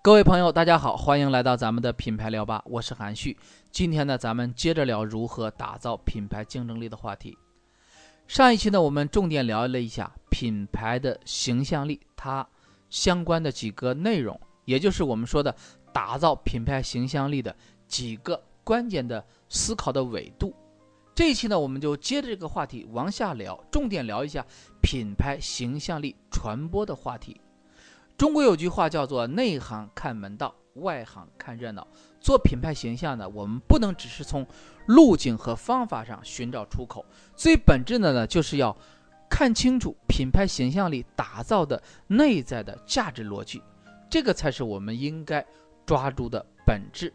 各位朋友，大家好，欢迎来到咱们的品牌聊吧，我是韩旭。今天呢，咱们接着聊如何打造品牌竞争力的话题。上一期呢，我们重点聊了一下品牌的形象力，它相关的几个内容，也就是我们说的打造品牌形象力的几个关键的思考的维度。这一期呢，我们就接着这个话题往下聊，重点聊一下品牌形象力传播的话题。中国有句话叫做“内行看门道，外行看热闹”。做品牌形象呢，我们不能只是从路径和方法上寻找出口，最本质的呢，就是要看清楚品牌形象力打造的内在的价值逻辑，这个才是我们应该抓住的本质。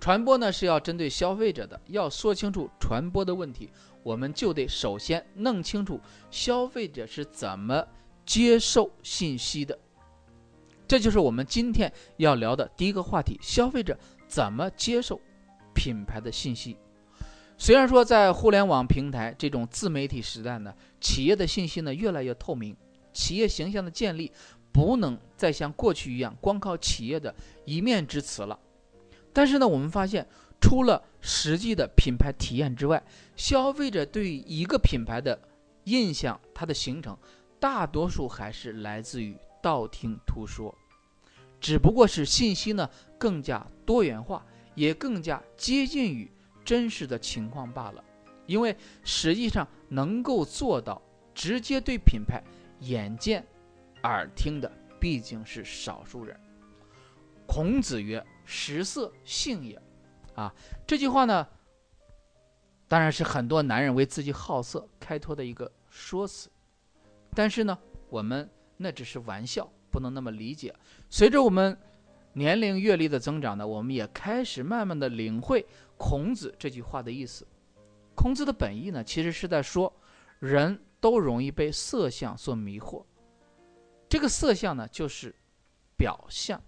传播呢是要针对消费者的，要说清楚传播的问题，我们就得首先弄清楚消费者是怎么接受信息的。这就是我们今天要聊的第一个话题：消费者怎么接受品牌的信息。虽然说在互联网平台这种自媒体时代呢，企业的信息呢越来越透明，企业形象的建立不能再像过去一样光靠企业的一面之词了。但是呢，我们发现除了实际的品牌体验之外，消费者对一个品牌的印象，它的形成，大多数还是来自于道听途说。只不过是信息呢更加多元化，也更加接近于真实的情况罢了。因为实际上能够做到直接对品牌眼见、耳听的，毕竟是少数人。孔子曰：“食色，性也。”啊，这句话呢，当然是很多男人为自己好色开脱的一个说辞。但是呢，我们那只是玩笑。不能那么理解。随着我们年龄阅历的增长呢，我们也开始慢慢的领会孔子这句话的意思。孔子的本意呢，其实是在说，人都容易被色相所迷惑。这个色相呢，就是表象。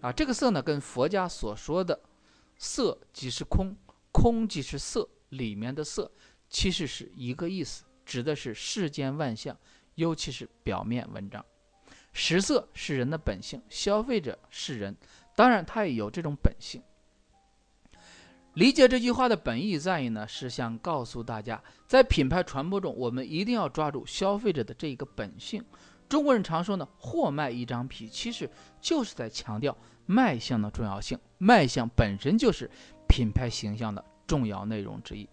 啊，这个色呢，跟佛家所说的“色即是空，空即是色”里面的色，其实是一个意思，指的是世间万象，尤其是表面文章。食色是人的本性，消费者是人，当然他也有这种本性。理解这句话的本意在于呢，是想告诉大家，在品牌传播中，我们一定要抓住消费者的这一个本性。中国人常说呢，“货卖一张皮”，其实就是在强调卖相的重要性。卖相本身就是品牌形象的重要内容之一。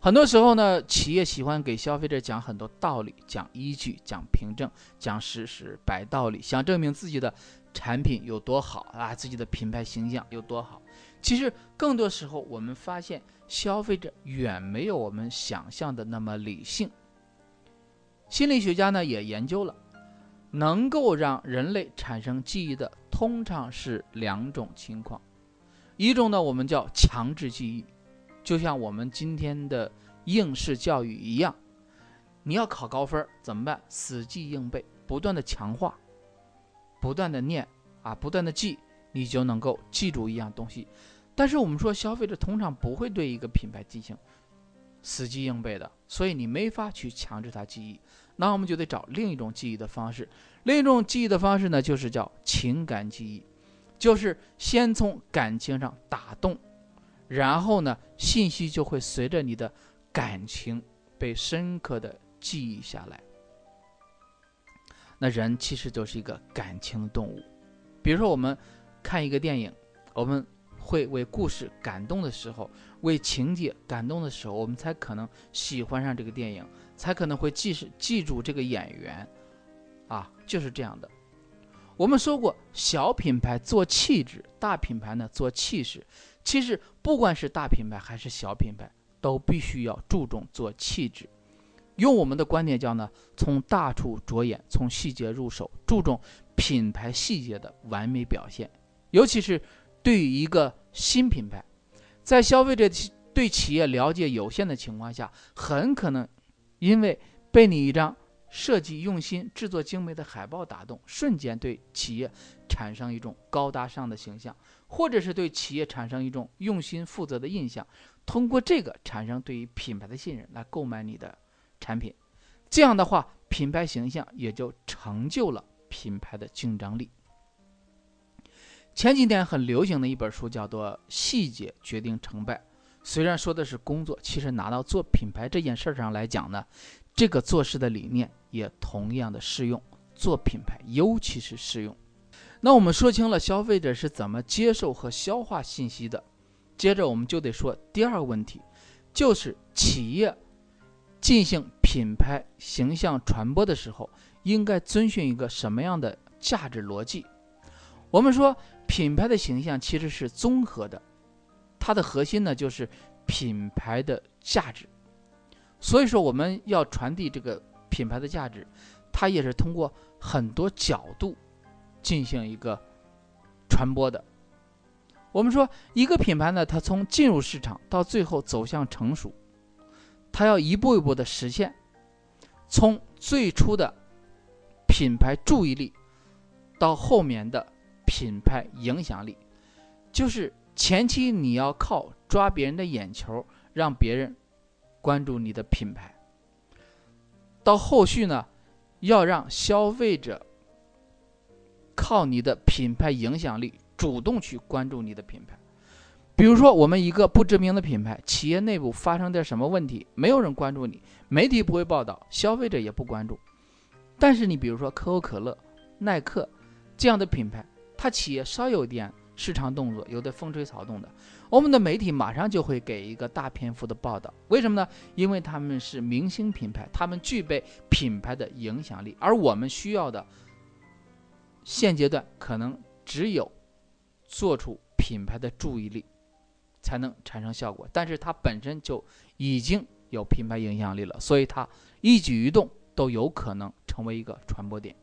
很多时候呢，企业喜欢给消费者讲很多道理，讲依据，讲凭证，讲事实，摆道理，想证明自己的产品有多好啊，自己的品牌形象有多好。其实更多时候，我们发现消费者远没有我们想象的那么理性。心理学家呢也研究了，能够让人类产生记忆的，通常是两种情况，一种呢我们叫强制记忆。就像我们今天的应试教育一样，你要考高分怎么办？死记硬背，不断的强化，不断的念啊，不断的记，你就能够记住一样东西。但是我们说，消费者通常不会对一个品牌进行死记硬背的，所以你没法去强制他记忆。那我们就得找另一种记忆的方式。另一种记忆的方式呢，就是叫情感记忆，就是先从感情上打动。然后呢，信息就会随着你的感情被深刻的记忆下来。那人其实就是一个感情动物。比如说，我们看一个电影，我们会为故事感动的时候，为情节感动的时候，我们才可能喜欢上这个电影，才可能会记是记住这个演员。啊，就是这样的。我们说过，小品牌做气质，大品牌呢做气势。其实，不管是大品牌还是小品牌，都必须要注重做气质。用我们的观点叫呢，从大处着眼，从细节入手，注重品牌细节的完美表现。尤其是对于一个新品牌，在消费者对企业了解有限的情况下，很可能因为被你一张。设计用心、制作精美的海报打动，瞬间对企业产生一种高大上的形象，或者是对企业产生一种用心负责的印象，通过这个产生对于品牌的信任来购买你的产品。这样的话，品牌形象也就成就了品牌的竞争力。前几天很流行的一本书叫做《细节决定成败》，虽然说的是工作，其实拿到做品牌这件事上来讲呢，这个做事的理念也同样的适用，做品牌尤其是适用。那我们说清了消费者是怎么接受和消化信息的，接着我们就得说第二个问题，就是企业进行品牌形象传播的时候，应该遵循一个什么样的价值逻辑？我们说。品牌的形象其实是综合的，它的核心呢就是品牌的价值。所以说我们要传递这个品牌的价值，它也是通过很多角度进行一个传播的。我们说一个品牌呢，它从进入市场到最后走向成熟，它要一步一步的实现，从最初的品牌注意力到后面的。品牌影响力，就是前期你要靠抓别人的眼球，让别人关注你的品牌。到后续呢，要让消费者靠你的品牌影响力主动去关注你的品牌。比如说，我们一个不知名的品牌，企业内部发生点什么问题，没有人关注你，媒体不会报道，消费者也不关注。但是你比如说可口可乐、耐克这样的品牌。它企业稍有点市场动作，有的风吹草动的，我们的媒体马上就会给一个大篇幅的报道。为什么呢？因为他们是明星品牌，他们具备品牌的影响力，而我们需要的现阶段可能只有做出品牌的注意力，才能产生效果。但是它本身就已经有品牌影响力了，所以它一举一动都有可能成为一个传播点。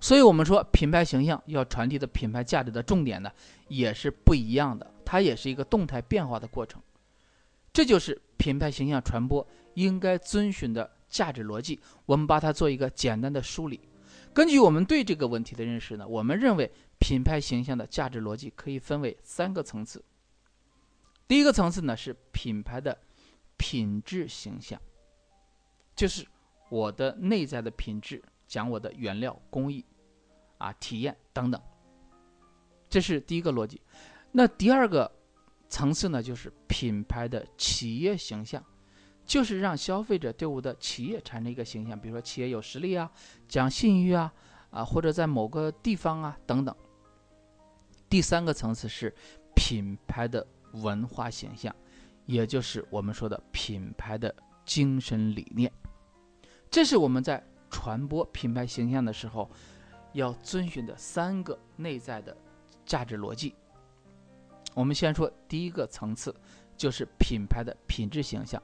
所以，我们说品牌形象要传递的品牌价值的重点呢，也是不一样的。它也是一个动态变化的过程。这就是品牌形象传播应该遵循的价值逻辑。我们把它做一个简单的梳理。根据我们对这个问题的认识呢，我们认为品牌形象的价值逻辑可以分为三个层次。第一个层次呢是品牌的品质形象，就是我的内在的品质。讲我的原料工艺，啊，体验等等，这是第一个逻辑。那第二个层次呢，就是品牌的企业形象，就是让消费者对我的企业产生一个形象，比如说企业有实力啊，讲信誉啊，啊，或者在某个地方啊等等。第三个层次是品牌的文化形象，也就是我们说的品牌的精神理念。这是我们在。传播品牌形象的时候，要遵循的三个内在的价值逻辑。我们先说第一个层次，就是品牌的品质形象。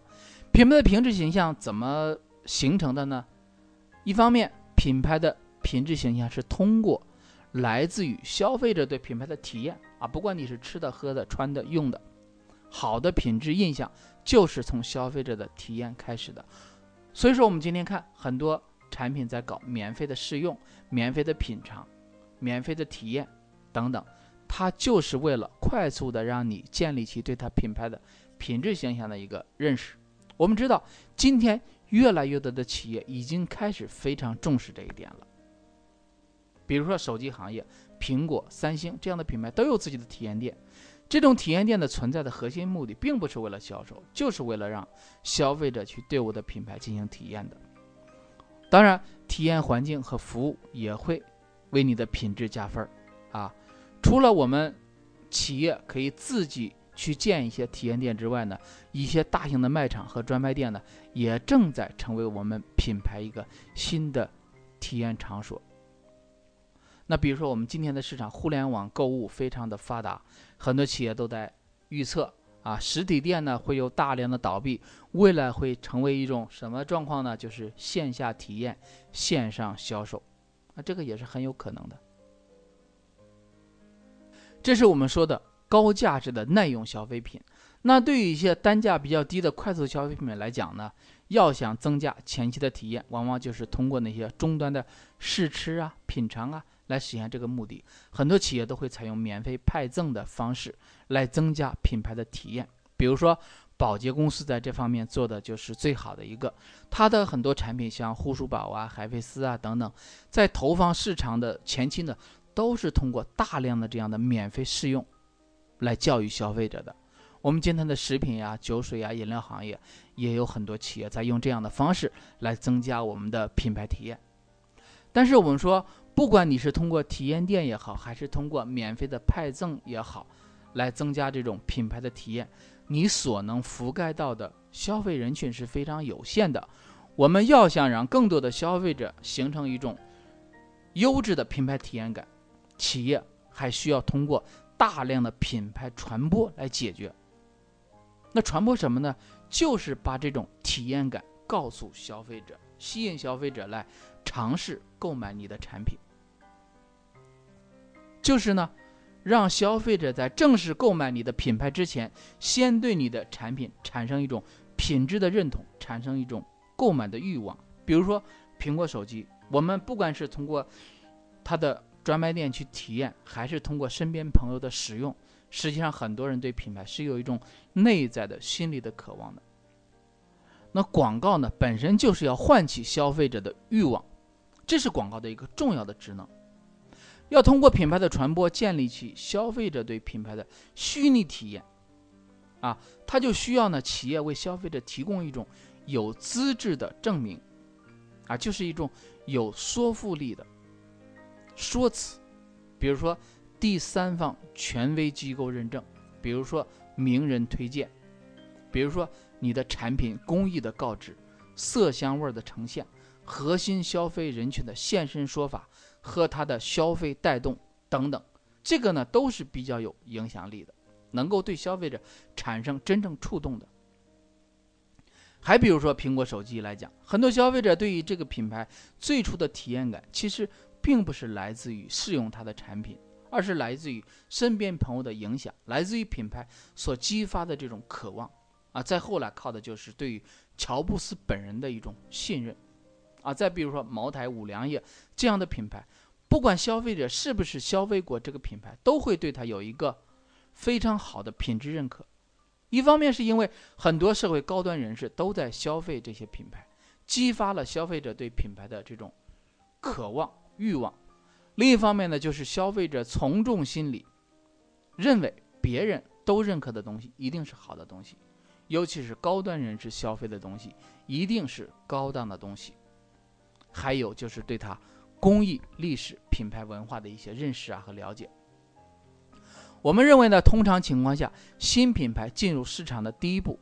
品牌的品质形象怎么形成的呢？一方面，品牌的品质形象是通过来自于消费者对品牌的体验啊，不管你是吃的、喝的、穿的、用的，好的品质印象就是从消费者的体验开始的。所以说，我们今天看很多。产品在搞免费的试用、免费的品尝、免费的体验等等，它就是为了快速的让你建立起对它品牌的品质形象的一个认识。我们知道，今天越来越多的企业已经开始非常重视这一点了。比如说手机行业，苹果、三星这样的品牌都有自己的体验店。这种体验店的存在的核心目的，并不是为了销售，就是为了让消费者去对我的品牌进行体验的。当然，体验环境和服务也会为你的品质加分儿啊。除了我们企业可以自己去建一些体验店之外呢，一些大型的卖场和专卖店呢，也正在成为我们品牌一个新的体验场所。那比如说，我们今天的市场，互联网购物非常的发达，很多企业都在预测。啊，实体店呢会有大量的倒闭，未来会成为一种什么状况呢？就是线下体验，线上销售，啊，这个也是很有可能的。这是我们说的高价值的耐用消费品。那对于一些单价比较低的快速消费品来讲呢，要想增加前期的体验，往往就是通过那些终端的试吃啊、品尝啊。来实现这个目的，很多企业都会采用免费派赠的方式来增加品牌的体验。比如说，宝洁公司在这方面做的就是最好的一个。它的很多产品，像护舒宝啊、海飞丝啊等等，在投放市场的前期呢，都是通过大量的这样的免费试用，来教育消费者的。我们今天的食品呀、酒水呀、饮料行业，也有很多企业在用这样的方式来增加我们的品牌体验。但是我们说，不管你是通过体验店也好，还是通过免费的派赠也好，来增加这种品牌的体验，你所能覆盖到的消费人群是非常有限的。我们要想让更多的消费者形成一种优质的品牌体验感，企业还需要通过大量的品牌传播来解决。那传播什么呢？就是把这种体验感告诉消费者，吸引消费者来。尝试购买你的产品，就是呢，让消费者在正式购买你的品牌之前，先对你的产品产生一种品质的认同，产生一种购买的欲望。比如说苹果手机，我们不管是通过它的专卖店去体验，还是通过身边朋友的使用，实际上很多人对品牌是有一种内在的心理的渴望的。那广告呢，本身就是要唤起消费者的欲望。这是广告的一个重要的职能，要通过品牌的传播建立起消费者对品牌的虚拟体验，啊，它就需要呢企业为消费者提供一种有资质的证明，啊，就是一种有说服力的说辞，比如说第三方权威机构认证，比如说名人推荐，比如说你的产品工艺的告知，色香味的呈现。核心消费人群的现身说法和它的消费带动等等，这个呢都是比较有影响力的，能够对消费者产生真正触动的。还比如说苹果手机来讲，很多消费者对于这个品牌最初的体验感，其实并不是来自于试用它的产品，而是来自于身边朋友的影响，来自于品牌所激发的这种渴望啊。再后来靠的就是对于乔布斯本人的一种信任。啊，再比如说茅台、五粮液这样的品牌，不管消费者是不是消费过这个品牌，都会对它有一个非常好的品质认可。一方面是因为很多社会高端人士都在消费这些品牌，激发了消费者对品牌的这种渴望欲望；另一方面呢，就是消费者从众心理，认为别人都认可的东西一定是好的东西，尤其是高端人士消费的东西一定是高档的东西。还有就是对它工艺、历史、品牌文化的一些认识啊和了解。我们认为呢，通常情况下，新品牌进入市场的第一步，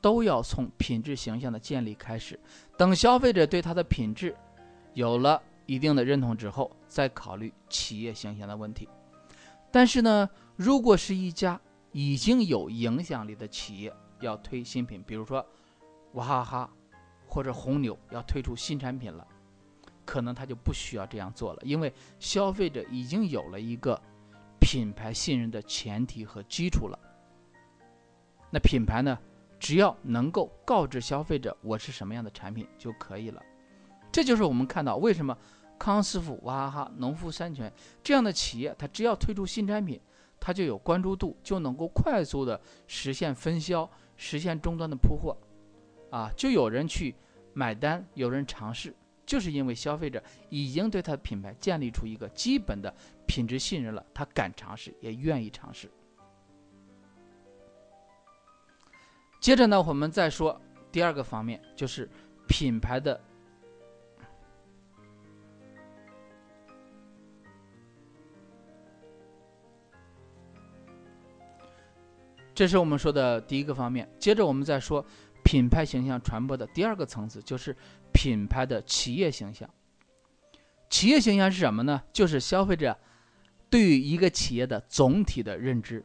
都要从品质形象的建立开始。等消费者对它的品质有了一定的认同之后，再考虑企业形象的问题。但是呢，如果是一家已经有影响力的企业要推新品，比如说娃哈哈或者红牛要推出新产品了。可能他就不需要这样做了，因为消费者已经有了一个品牌信任的前提和基础了。那品牌呢，只要能够告知消费者我是什么样的产品就可以了。这就是我们看到为什么康师傅、娃哈哈、农夫山泉这样的企业，它只要推出新产品，它就有关注度，就能够快速的实现分销，实现终端的铺货，啊，就有人去买单，有人尝试。就是因为消费者已经对他的品牌建立出一个基本的品质信任了，他敢尝试，也愿意尝试。接着呢，我们再说第二个方面，就是品牌的，这是我们说的第一个方面。接着我们再说品牌形象传播的第二个层次，就是。品牌的企业形象，企业形象是什么呢？就是消费者对于一个企业的总体的认知，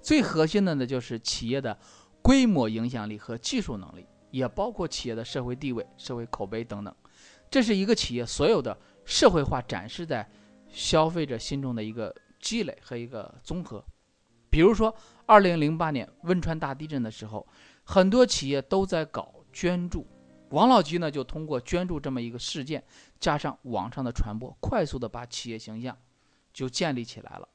最核心的呢就是企业的规模影响力和技术能力，也包括企业的社会地位、社会口碑等等。这是一个企业所有的社会化展示在消费者心中的一个积累和一个综合。比如说，二零零八年汶川大地震的时候，很多企业都在搞捐助。王老吉呢，就通过捐助这么一个事件，加上网上的传播，快速的把企业形象就建立起来了。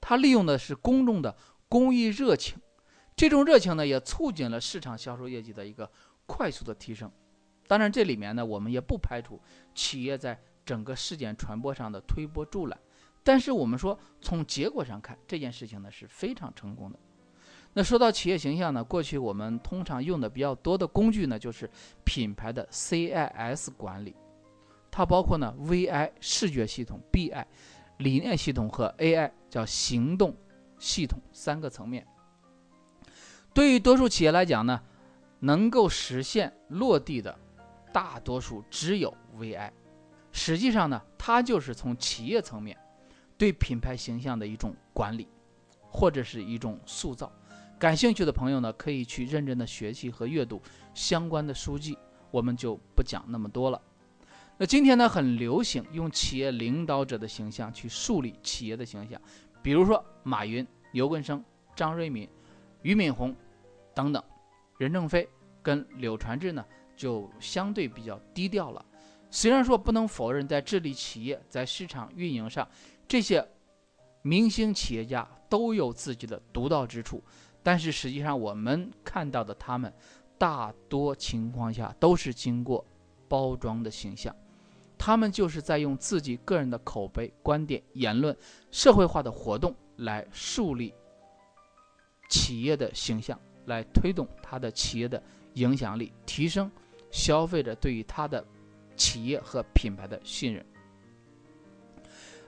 他利用的是公众的公益热情，这种热情呢，也促进了市场销售业绩的一个快速的提升。当然，这里面呢，我们也不排除企业在整个事件传播上的推波助澜。但是我们说，从结果上看，这件事情呢是非常成功的。那说到企业形象呢，过去我们通常用的比较多的工具呢，就是品牌的 CIS 管理，它包括呢 VI 视觉系统、BI 理念系统和 AI 叫行动系统三个层面。对于多数企业来讲呢，能够实现落地的。大多数只有 VI，实际上呢，它就是从企业层面对品牌形象的一种管理，或者是一种塑造。感兴趣的朋友呢，可以去认真的学习和阅读相关的书籍，我们就不讲那么多了。那今天呢，很流行用企业领导者的形象去树立企业的形象，比如说马云、牛根生、张瑞敏、俞敏洪等等，任正非跟柳传志呢。就相对比较低调了。虽然说不能否认，在治理企业、在市场运营上，这些明星企业家都有自己的独到之处，但是实际上我们看到的他们，大多情况下都是经过包装的形象，他们就是在用自己个人的口碑、观点、言论、社会化的活动来树立企业的形象，来推动他的企业的影响力提升。消费者对于他的企业和品牌的信任。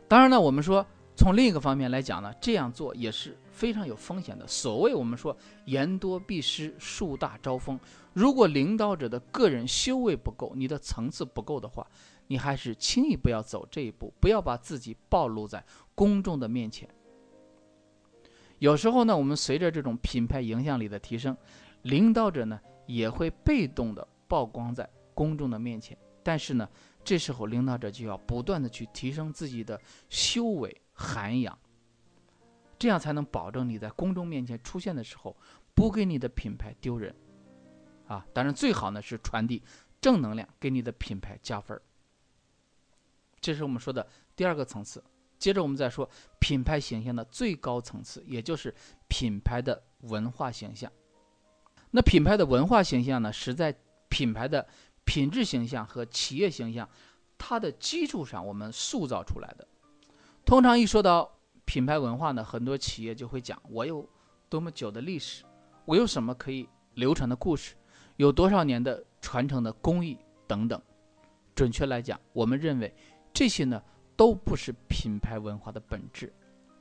当然呢，我们说从另一个方面来讲呢，这样做也是非常有风险的。所谓我们说言多必失，树大招风。如果领导者的个人修为不够，你的层次不够的话，你还是轻易不要走这一步，不要把自己暴露在公众的面前。有时候呢，我们随着这种品牌影响力的提升，领导者呢也会被动的。曝光在公众的面前，但是呢，这时候领导者就要不断的去提升自己的修为涵养，这样才能保证你在公众面前出现的时候不给你的品牌丢人，啊，当然最好呢是传递正能量，给你的品牌加分儿这是我们说的第二个层次。接着我们再说品牌形象的最高层次，也就是品牌的文化形象。那品牌的文化形象呢，是在。品牌的品质形象和企业形象，它的基础上我们塑造出来的。通常一说到品牌文化呢，很多企业就会讲我有多么久的历史，我有什么可以流传的故事，有多少年的传承的工艺等等。准确来讲，我们认为这些呢都不是品牌文化的本质。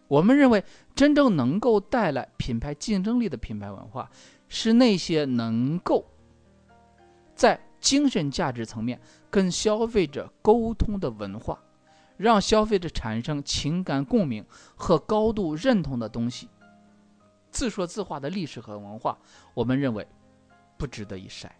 我们认为真正能够带来品牌竞争力的品牌文化，是那些能够。在精神价值层面跟消费者沟通的文化，让消费者产生情感共鸣和高度认同的东西，自说自话的历史和文化，我们认为不值得一晒。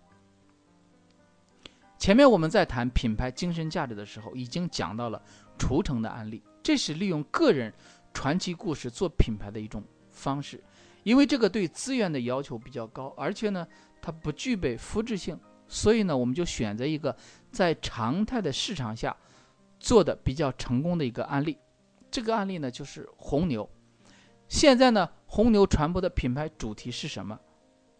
前面我们在谈品牌精神价值的时候，已经讲到了除城的案例，这是利用个人传奇故事做品牌的一种方式，因为这个对资源的要求比较高，而且呢，它不具备复制性。所以呢，我们就选择一个在常态的市场下做的比较成功的一个案例。这个案例呢，就是红牛。现在呢，红牛传播的品牌主题是什么？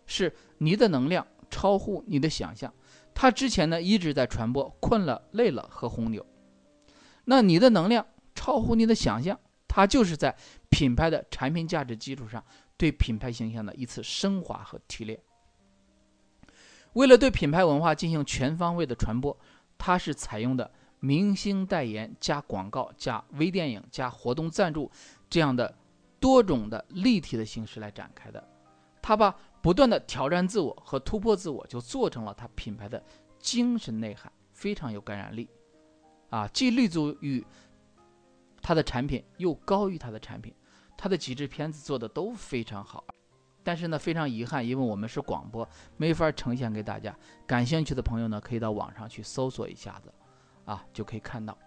是你的能量超乎你的想象。他之前呢一直在传播困了、累了和红牛。那你的能量超乎你的想象，它就是在品牌的产品价值基础上对品牌形象的一次升华和提炼。为了对品牌文化进行全方位的传播，它是采用的明星代言加广告加微电影加活动赞助这样的多种的立体的形式来展开的。他把不断的挑战自我和突破自我，就做成了他品牌的精神内涵，非常有感染力。啊，既立足于他的产品，又高于他的产品，他的几支片子做的都非常好。但是呢，非常遗憾，因为我们是广播，没法呈现给大家。感兴趣的朋友呢，可以到网上去搜索一下子，啊，就可以看到。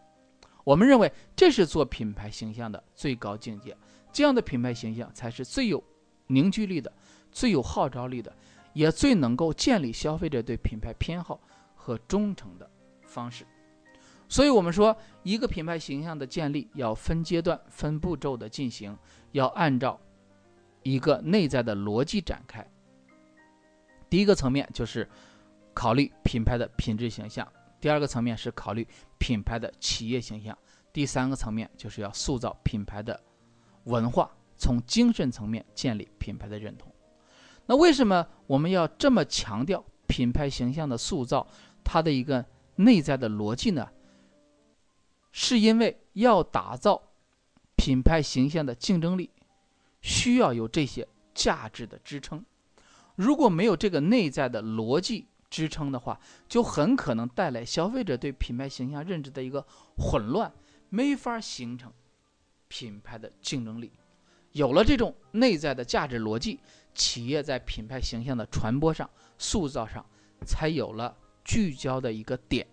我们认为这是做品牌形象的最高境界，这样的品牌形象才是最有凝聚力的、最有号召力的，也最能够建立消费者对品牌偏好和忠诚的方式。所以，我们说一个品牌形象的建立要分阶段、分步骤的进行，要按照。一个内在的逻辑展开。第一个层面就是考虑品牌的品质形象，第二个层面是考虑品牌的企业形象，第三个层面就是要塑造品牌的文化，从精神层面建立品牌的认同。那为什么我们要这么强调品牌形象的塑造？它的一个内在的逻辑呢？是因为要打造品牌形象的竞争力，需要有这些价值的支撑。如果没有这个内在的逻辑支撑的话，就很可能带来消费者对品牌形象认知的一个混乱，没法形成品牌的竞争力。有了这种内在的价值逻辑，企业在品牌形象的传播上、塑造上，才有了聚焦的一个点。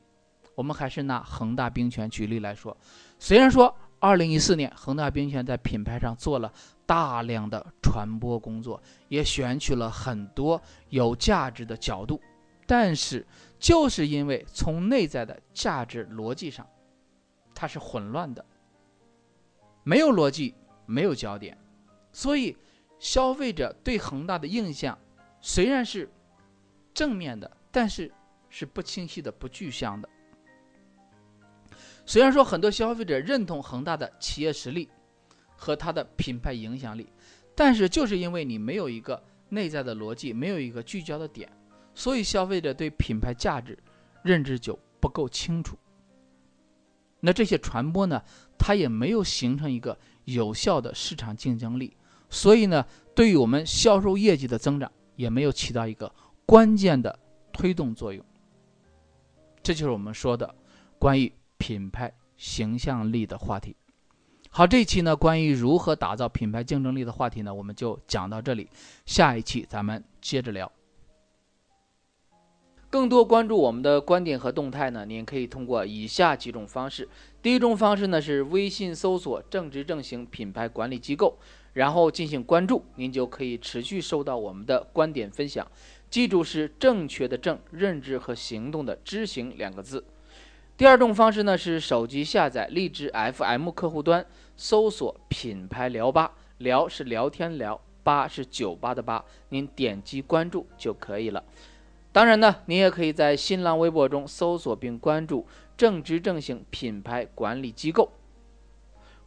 我们还是拿恒大冰泉举例来说，虽然说2014年恒大冰泉在品牌上做了。大量的传播工作也选取了很多有价值的角度，但是就是因为从内在的价值逻辑上，它是混乱的，没有逻辑，没有焦点，所以消费者对恒大的印象虽然是正面的，但是是不清晰的、不具象的。虽然说很多消费者认同恒大的企业实力。和它的品牌影响力，但是就是因为你没有一个内在的逻辑，没有一个聚焦的点，所以消费者对品牌价值认知就不够清楚。那这些传播呢，它也没有形成一个有效的市场竞争力，所以呢，对于我们销售业绩的增长也没有起到一个关键的推动作用。这就是我们说的关于品牌形象力的话题。好，这一期呢，关于如何打造品牌竞争力的话题呢，我们就讲到这里。下一期咱们接着聊。更多关注我们的观点和动态呢，您可以通过以下几种方式。第一种方式呢是微信搜索“正直正行品牌管理机构”，然后进行关注，您就可以持续收到我们的观点分享。记住是正确的正，认知和行动的知行两个字。第二种方式呢是手机下载荔枝 FM 客户端，搜索“品牌聊吧”，聊是聊天聊，吧是酒吧的吧，您点击关注就可以了。当然呢，您也可以在新浪微博中搜索并关注“正直正行品牌管理机构”，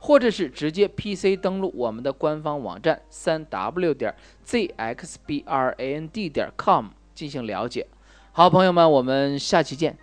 或者是直接 PC 登录我们的官方网站三 w 点 zxbrand 点 com 进行了解。好，朋友们，我们下期见。